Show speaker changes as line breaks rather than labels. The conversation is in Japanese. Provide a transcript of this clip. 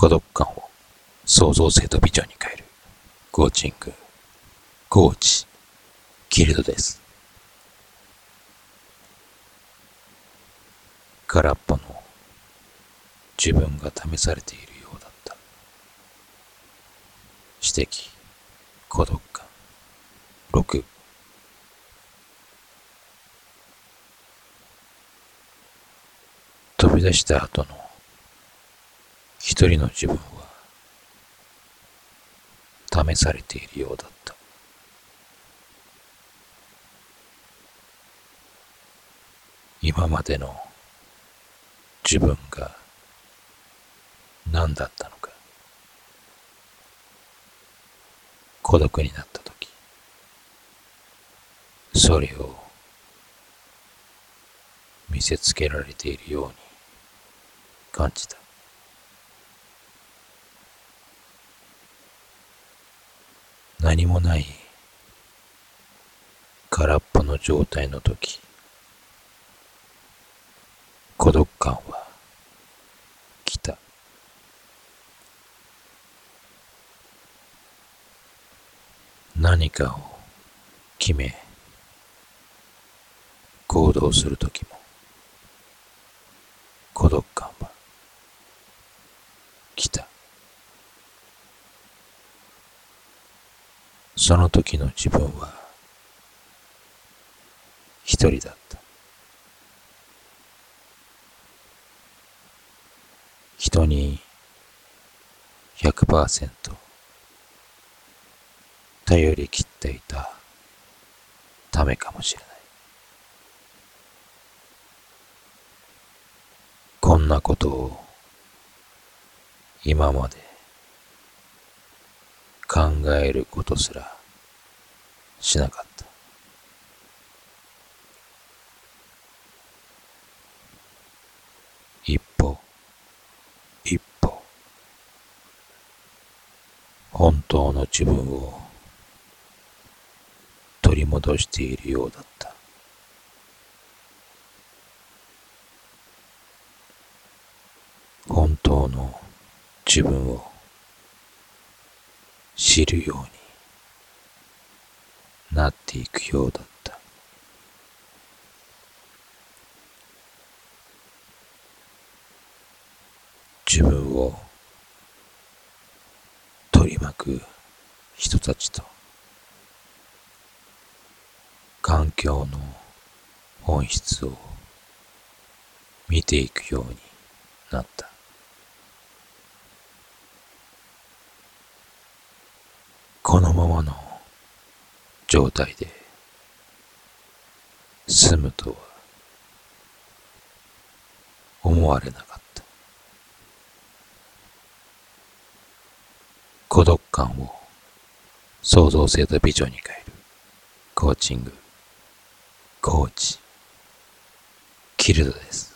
孤独感を創造性とビジョンに変える。コーチング、コーチ、ギルドです。空っぽの自分が試されているようだった。指摘、孤独感、6、飛び出した後の一人の自分は試されているようだった。今までの自分が何だったのか。孤独になったとき、それを見せつけられているように感じた。何もない空っぽの状態の時孤独感は来た。何かを決め行動する時も孤独感は来たその時の自分は一人だった。人に100%頼り切っていたためかもしれない。こんなことを今まで考えることすらしなかった。一歩、一歩、本当の自分を取り戻しているようだった。本当の自分を知るようになっていくようだった。自分を取り巻く人たちと環境の本質を見ていくようになった。このままの状態で済むとは思われなかった。孤独感を創造性とビジョンに変えるコーチング、コーチ、キルドです。